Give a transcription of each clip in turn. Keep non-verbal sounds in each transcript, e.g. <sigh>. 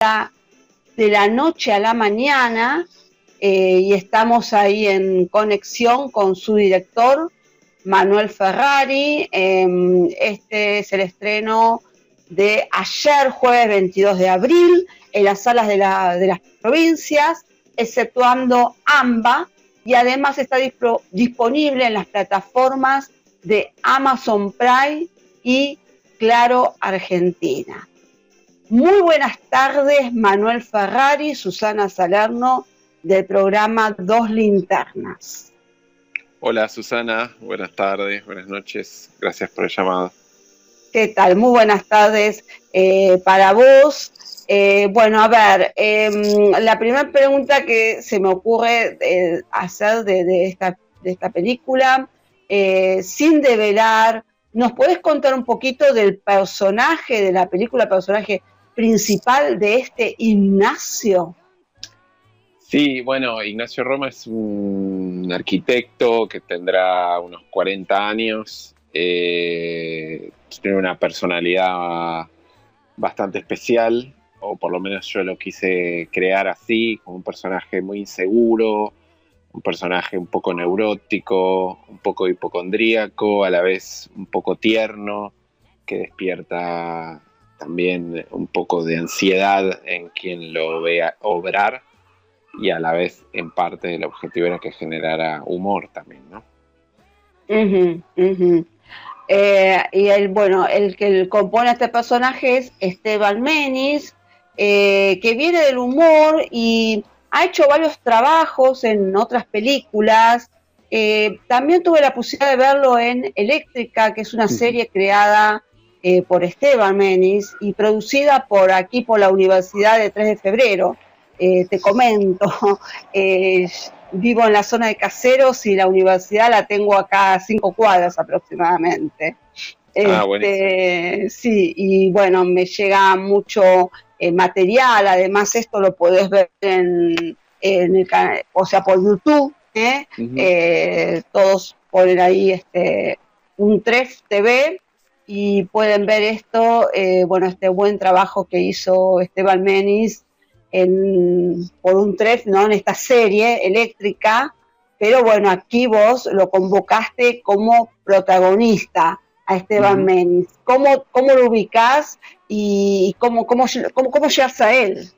de la noche a la mañana eh, y estamos ahí en conexión con su director, Manuel Ferrari. Em, este es el estreno de ayer, jueves 22 de abril, en las salas de, de las provincias, exceptuando AMBA, y además está disponible en las plataformas de Amazon Prime y Claro Argentina. Muy buenas tardes, Manuel Ferrari, Susana Salerno, del programa Dos Linternas. Hola Susana, buenas tardes, buenas noches, gracias por el llamado. ¿Qué tal? Muy buenas tardes eh, para vos. Eh, bueno, a ver, em, la primera pregunta que se me ocurre eh, hacer de, esta, de esta película, sin develar, ¿nos podés contar un poquito del personaje de la película, personaje principal de este Ignacio? Sí, bueno, Ignacio Roma es un arquitecto que tendrá unos 40 años, eh, tiene una personalidad bastante especial, o por lo menos yo lo quise crear así, un personaje muy inseguro, un personaje un poco neurótico, un poco hipocondríaco, a la vez un poco tierno, que despierta también un poco de ansiedad en quien lo vea obrar y a la vez en parte el objetivo era que generara humor también, ¿no? Eh, y el, bueno, el que compone este personaje es Esteban Menis, eh, que viene del humor y ha hecho varios trabajos en otras películas. Eh, también tuve la posibilidad de verlo en Eléctrica, que es una serie creada por Esteban Menis y producida por aquí por la Universidad de 3 de Febrero. Eh, te comento, <laughs> eh, vivo en la zona de Caseros y la universidad la tengo acá a cinco cuadras aproximadamente. Ah, este, sí, y bueno, me llega mucho eh, material, además esto lo podés ver en, el canal, o sea, por YouTube, todos ponen ahí este, un TREF TV y pueden ver esto, bueno, este buen trabajo que hizo Esteban Menis por un tref, ¿no? En esta serie eléctrica, pero bueno, aquí vos lo convocaste como protagonista a Esteban Menis. ¿Cómo, ¿Cómo, lo ubicás y cómo, cómo, cómo, cómo llegas a él?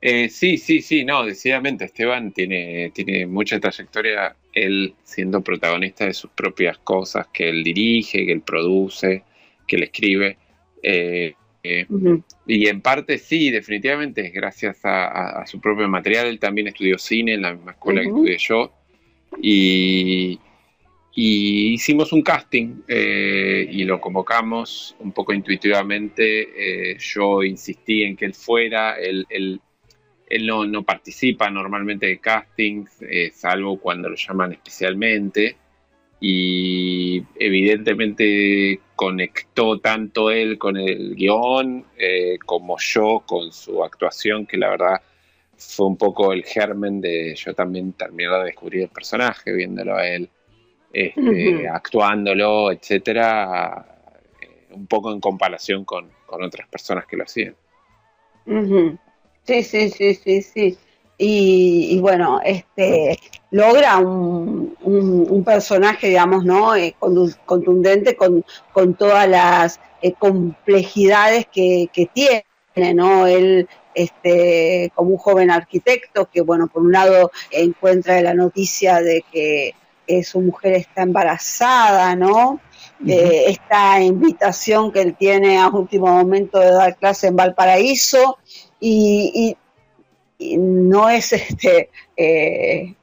Eh, sí, sí, sí, no, decididamente Esteban tiene, tiene mucha trayectoria, él siendo protagonista de sus propias cosas, que él dirige, que él produce, que él escribe. Eh, eh, y en parte sí, definitivamente es gracias a, su propio material. Él también estudió cine en la misma escuela que estudié yo. Y, hicimos un casting eh, y lo convocamos un poco intuitivamente. Yo insistí en que él fuera. Él, él, no, no, participa normalmente de castings, salvo cuando lo llaman especialmente y evidentemente conectó tanto él con el guion eh, como yo con su actuación, que la verdad fue un poco el germen de yo también terminar de descubrir el personaje, viéndolo a él, este, actuándolo, etcétera, eh, un poco en comparación con, otras personas que lo hacían. Sí, sí, sí, sí, sí y, bueno, este logra un, personaje, digamos, ¿no? Eh, contundente con, todas las eh, complejidades que, tiene, ¿no? Él, este, como un joven arquitecto que, bueno, por un lado encuentra la noticia de que su mujer está embarazada, ¿no? Eh, esta invitación que él tiene a último momento de dar clase en Valparaíso y, no es <laughs> este eh,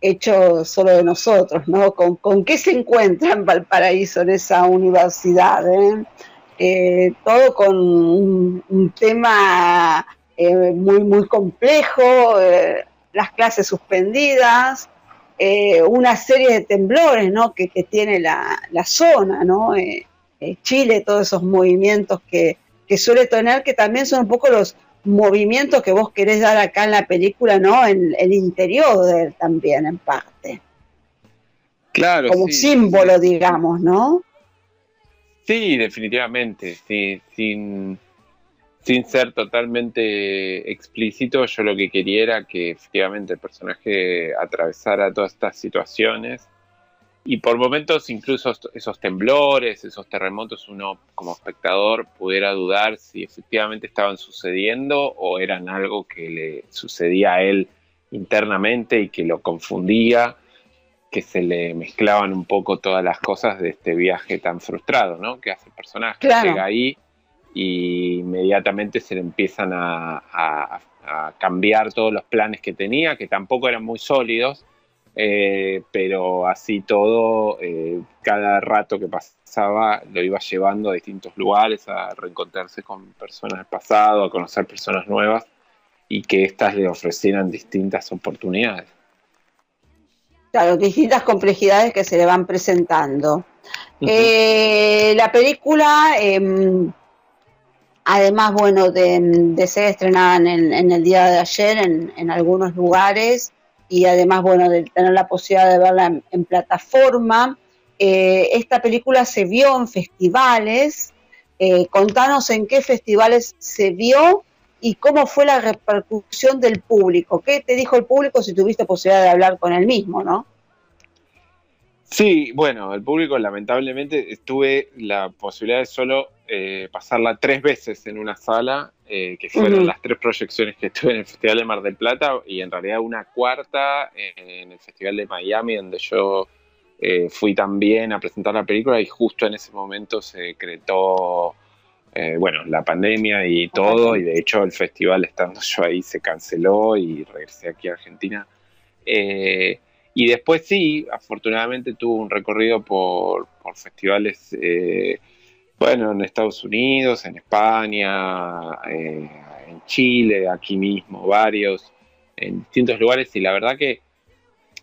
hecho solo de nosotros, ¿no? ¿Con, qué se encuentra en Valparaíso, en esa universidad? Eh? Eh, todo con un, tema muy, muy complejo, las clases suspendidas, una serie de temblores, ¿no? Que, tiene la, zona, ¿no? Chile, todos esos movimientos que, que suele tener, que también son un poco los movimiento que vos querés dar acá en la película, ¿no? En el interior de él también, en parte. Claro. Como símbolo, digamos, ¿no? Sí, definitivamente. Sí, sin, sin ser totalmente explícito, yo lo que quería era que efectivamente el personaje atravesara todas estas situaciones y por momentos incluso esos temblores, esos terremotos, uno como espectador pudiera dudar si efectivamente estaban sucediendo o eran algo que le sucedía a él internamente y que lo confundía, que se le mezclaban un poco todas las cosas de este viaje tan frustrado, ¿no? Que hace el personaje. Llega ahí y inmediatamente se le empiezan a, cambiar todos los planes que tenía, que tampoco eran muy sólidos, eh, pero así todo, eh, cada rato que pasaba lo iba llevando a distintos lugares, a reencontrarse con personas del pasado, a conocer personas nuevas y que éstas le ofrecieran distintas oportunidades. Claro, distintas complejidades que se le van presentando. Eh, la película em, Además, bueno, de, ser estrenada en, el día de ayer en, algunos lugares y además, bueno, de tener la posibilidad de verla en, plataforma, eh, esta película se vio en festivales. Eh, contanos en qué festivales se vio y cómo fue la repercusión del público. ¿Qué te dijo el público si tuviste posibilidad de hablar con él mismo, no? Sí, bueno, el público lamentablemente tuve la posibilidad de solo eh, pasarla tres veces en una sala, eh, que fueron las tres proyecciones que tuve en el Festival de Mar del Plata y en realidad una cuarta en el Festival de Miami, donde yo eh, fui también a presentar la película y justo en ese momento se decretó, bueno, la pandemia y todo, y de hecho el festival estando yo ahí se canceló y regresé aquí a Argentina. Y después sí, afortunadamente tuve un recorrido por, festivales bueno, en Estados Unidos, en España, eh, en Chile, aquí mismo, varios, en distintos lugares. Y la verdad que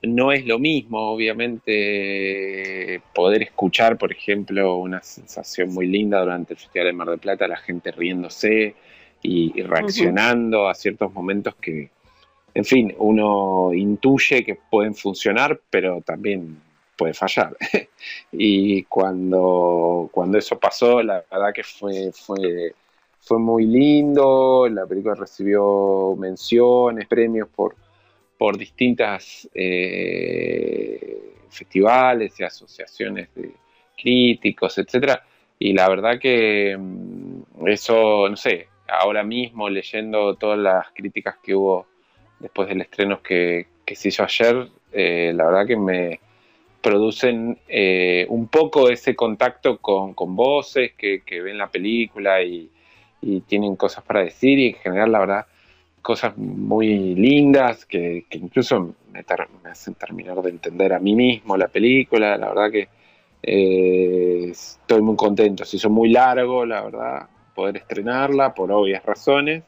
no es lo mismo, obviamente, poder escuchar, por ejemplo, una sensación muy linda durante el Festival de Mar del Plata, la gente riéndose y, reaccionando a ciertos momentos que, en fin, uno intuye que pueden funcionar, pero también puede fallar. <laughs> y cuando, cuando eso pasó, la verdad que fue, fue, fue muy lindo, la película recibió menciones, premios por, por distintas eh, festivales y asociaciones de críticos, etcétera. Y la verdad que mm, eso, no sé, ahora mismo leyendo todas las críticas que hubo después del estreno que, se hizo ayer, eh, la verdad que me, producen eh, un poco ese contacto con, voces que, ven la película y, tienen cosas para decir y en general la verdad cosas muy lindas que, incluso me, hacen terminar de entender a mí mismo la película, la verdad que eh, estoy muy contento, se hizo muy largo la verdad poder estrenarla por obvias razones,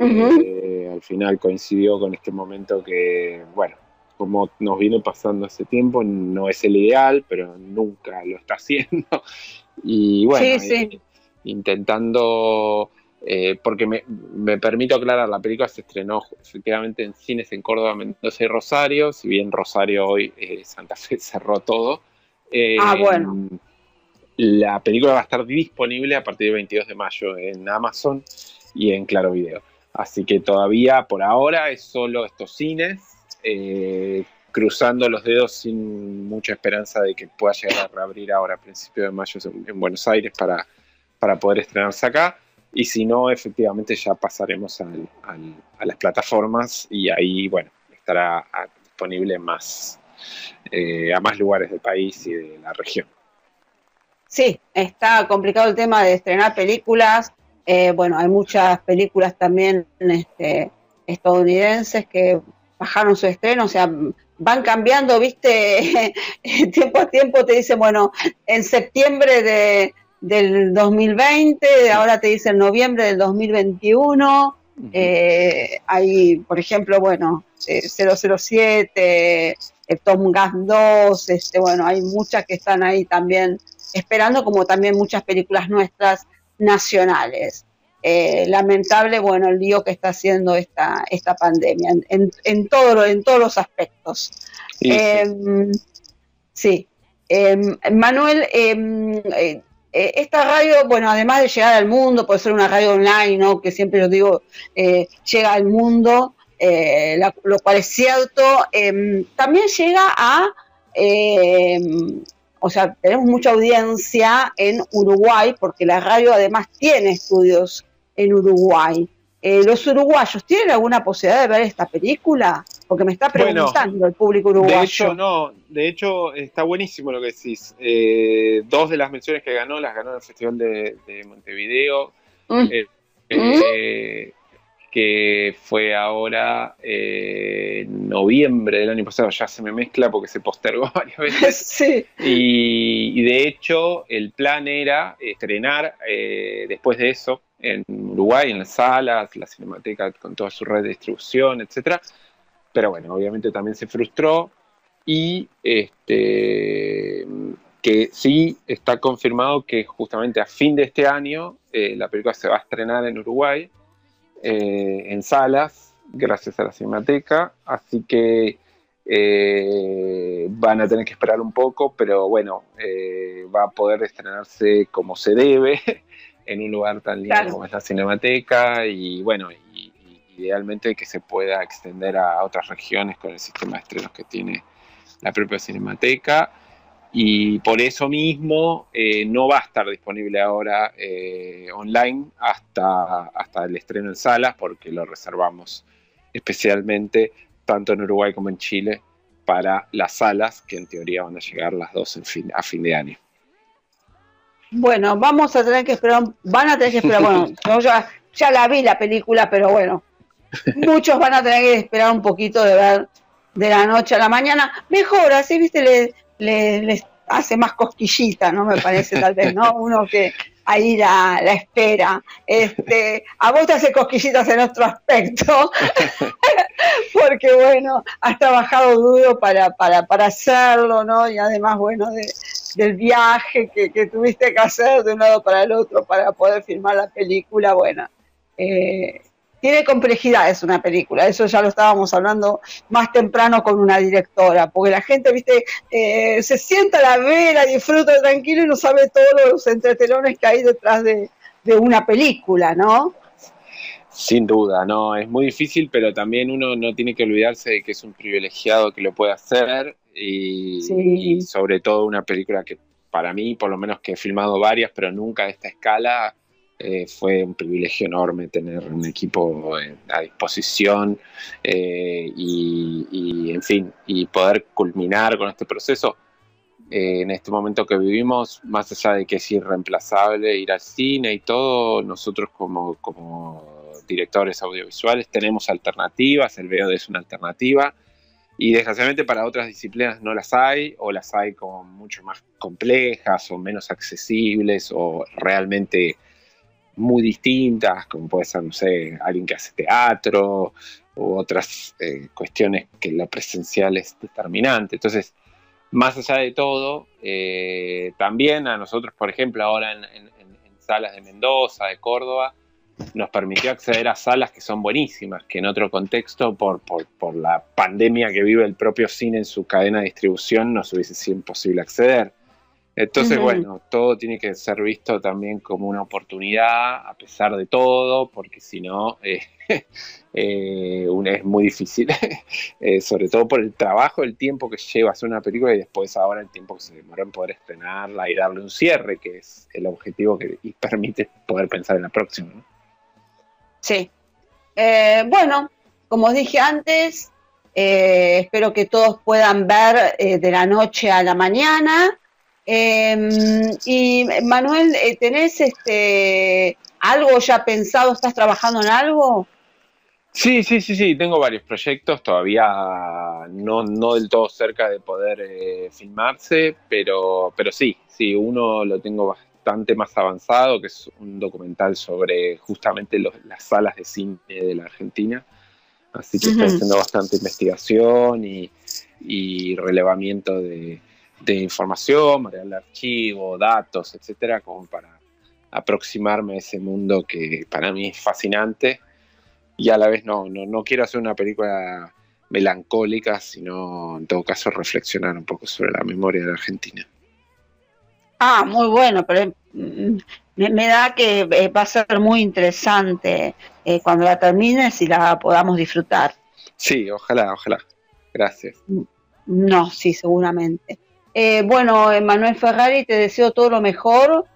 eh, al final coincidió con este momento que bueno como nos viene pasando hace tiempo, no es el ideal, pero nunca lo está <laughs> haciendo. Y bueno, eh, intentando, eh, porque me, permito aclarar, la película se estrenó efectivamente en cines en Córdoba, Mendoza y Rosario, si bien Rosario hoy, Santa Fe <laughs> cerró todo. ah, bueno. La película va a estar disponible a partir del 22 de mayo en Amazon y en Claro Video. Así que todavía por ahora es solo estos cines eh, cruzando los dedos sin mucha esperanza de que pueda llegar a reabrir ahora a principios de mayo en, Buenos Aires para, para poder estrenarse acá. Y si no, efectivamente ya pasaremos a las plataformas y ahí, bueno, estará disponible más, eh, a más lugares del país y de la región. Sí, está complicado el tema de estrenar películas. Eh, bueno, hay muchas películas también este, estadounidenses que bajaron su estreno, o sea, van cambiando, viste, <laughs> tiempo a tiempo te dicen, bueno, en septiembre de, del 2020, ahora te dicen noviembre del 2021, eh, hay, por ejemplo, bueno, 007, eh, Tom Gas 2, este, bueno, hay muchas que están ahí también esperando, como también muchas películas nuestras nacionales. Eh, lamentable, bueno, el lío que está haciendo esta, esta pandemia en, en, todo en todos los aspectos. Sí. Em, em, Manuel, em, eh, eh, esta radio, bueno, además de llegar al mundo, puede ser una radio online, ¿no? Que siempre lo digo, llega al mundo, lo cual es cierto. También llega a, o sea, tenemos mucha audiencia en Uruguay, porque la radio además tiene estudios en Uruguay. Eh, ¿Los uruguayos tienen alguna posibilidad de ver esta película? Porque me está preguntando el público uruguayo. De hecho, no. De hecho, está buenísimo lo que decís. Eh, dos de las menciones que ganó las ganó en el Festival de, Montevideo. Mm. Eh, mm. Que fue ahora en noviembre del año pasado, ya se me mezcla porque se postergó <laughs> varias veces. <laughs> sí. y, de hecho, el plan era estrenar después de eso, en Uruguay, en las salas, la Cinemateca con toda su red de distribución, etcétera. Pero bueno, obviamente también se frustró y este, que sí está confirmado que justamente a fin de este año eh, la película se va a estrenar en Uruguay, eh, en salas, gracias a la Cinemateca, así que eh, van a tener que esperar un poco, pero bueno, va a poder estrenarse como se debe <laughs> en un lugar tan lindo como es la Cinemateca y bueno, idealmente que se pueda extender a otras regiones con el sistema de estrenos que tiene la propia Cinemateca y por eso mismo eh, no va a estar disponible ahora eh, online hasta, hasta el estreno en salas porque lo reservamos especialmente tanto en Uruguay como en Chile para las salas que en teoría van a llegar las dos en fin, a fin de año. Bueno, vamos a tener que esperar, van a tener que esperar, bueno, <laughs> yo ya, ya la vi la película, pero bueno, muchos van a tener que esperar un poquito de ver de la noche a la mañana. Mejor, así, viste, les le, hace más cosquillita, ¿no? Me parece, tal vez, ¿no? Uno que ahí la, la espera. Este, a vos te hace cosquillitas en otro aspecto, <laughs> porque bueno, has trabajado duro para, para, para hacerlo, ¿no? Y además, bueno, del viaje que, que, tuviste que hacer de un lado para el otro para poder filmar la película, bueno. Eh, tiene complejidad, es una película, eso ya lo estábamos hablando más temprano con una directora, porque la gente, viste, eh, se sienta, la ve, la disfruta tranquilo y no sabe todos los entretelones que hay detrás de, una película, ¿no? Sin duda, no, es muy difícil, pero también uno no tiene que olvidarse de que es un privilegiado que lo puede hacer y sobre todo una película que para mí, por lo menos que he filmado varias, pero nunca de esta escala, eh, fue un privilegio enorme tener un equipo eh, a disposición eh, y, en fin, y poder culminar con este proceso en este momento que vivimos, más allá de que es irreemplazable ir al cine y todo, nosotros como, como directores audiovisuales tenemos alternativas, el VOD es una alternativa. Y desgraciadamente para otras disciplinas no las hay, o las hay como mucho más complejas o menos accesibles o realmente muy distintas, como puede ser, no sé, alguien que hace teatro u otras eh, cuestiones que la presencial es determinante. Entonces, más allá de todo, eh, también a nosotros, por ejemplo, ahora en, salas de Mendoza, de Córdoba, nos permitió acceder a salas que son buenísimas, que en otro contexto, por, por, por la pandemia que vive el propio cine en su cadena de distribución, nos hubiese sido imposible acceder. Entonces, bueno, todo tiene que ser visto también como una oportunidad, a pesar de todo, porque si no, eh, <laughs> eh, es muy difícil, <laughs> eh, sobre todo por el trabajo, el tiempo que lleva hacer una película y después ahora el tiempo que se demora en poder estrenarla y darle un cierre, que es el objetivo que permite poder pensar en la próxima. Sí. bueno, como dije antes, espero que todos puedan ver de la noche a la mañana. Em, y Manuel, eh, ¿tenés este algo ya pensado? ¿Estás trabajando en algo? Sí, sí, sí, sí, tengo varios proyectos, todavía no, no del todo cerca de poder eh, filmarse, pero, pero sí, sí, uno lo tengo bastante más avanzado, que es un documental sobre justamente las salas de cine de la Argentina, así que estoy haciendo bastante investigación y relevamiento de, de información, material de archivo, datos, etcétera, como para aproximarme a ese mundo que para mí es fascinante y a la vez no, no, no quiero hacer una película melancólica, sino en todo caso reflexionar un poco sobre la memoria de la Argentina. Ah, muy bueno, pero mm, me, da que eh, va a ser muy interesante eh, cuando la termines y la podamos disfrutar. Sí, ojalá, ojalá. Gracias. No, sí, seguramente. Eh, bueno, Manuel Ferrari, te deseo todo lo mejor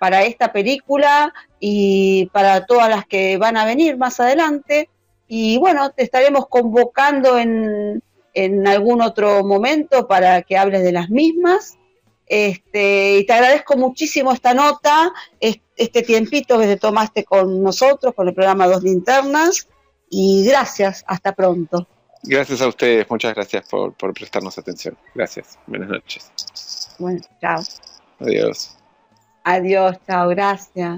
para esta película y para todas las que van a venir más adelante. Y bueno, te estaremos convocando en, en algún otro momento para que hables de las mismas. Este, y te agradezco muchísimo esta nota, este tiempito que te tomaste con nosotros, con el programa Dos Linternas. Y gracias, hasta pronto. Gracias a ustedes, muchas gracias por, por prestarnos atención. Gracias, buenas noches. Bueno, chao. Adiós. Adiós, chao, gracias.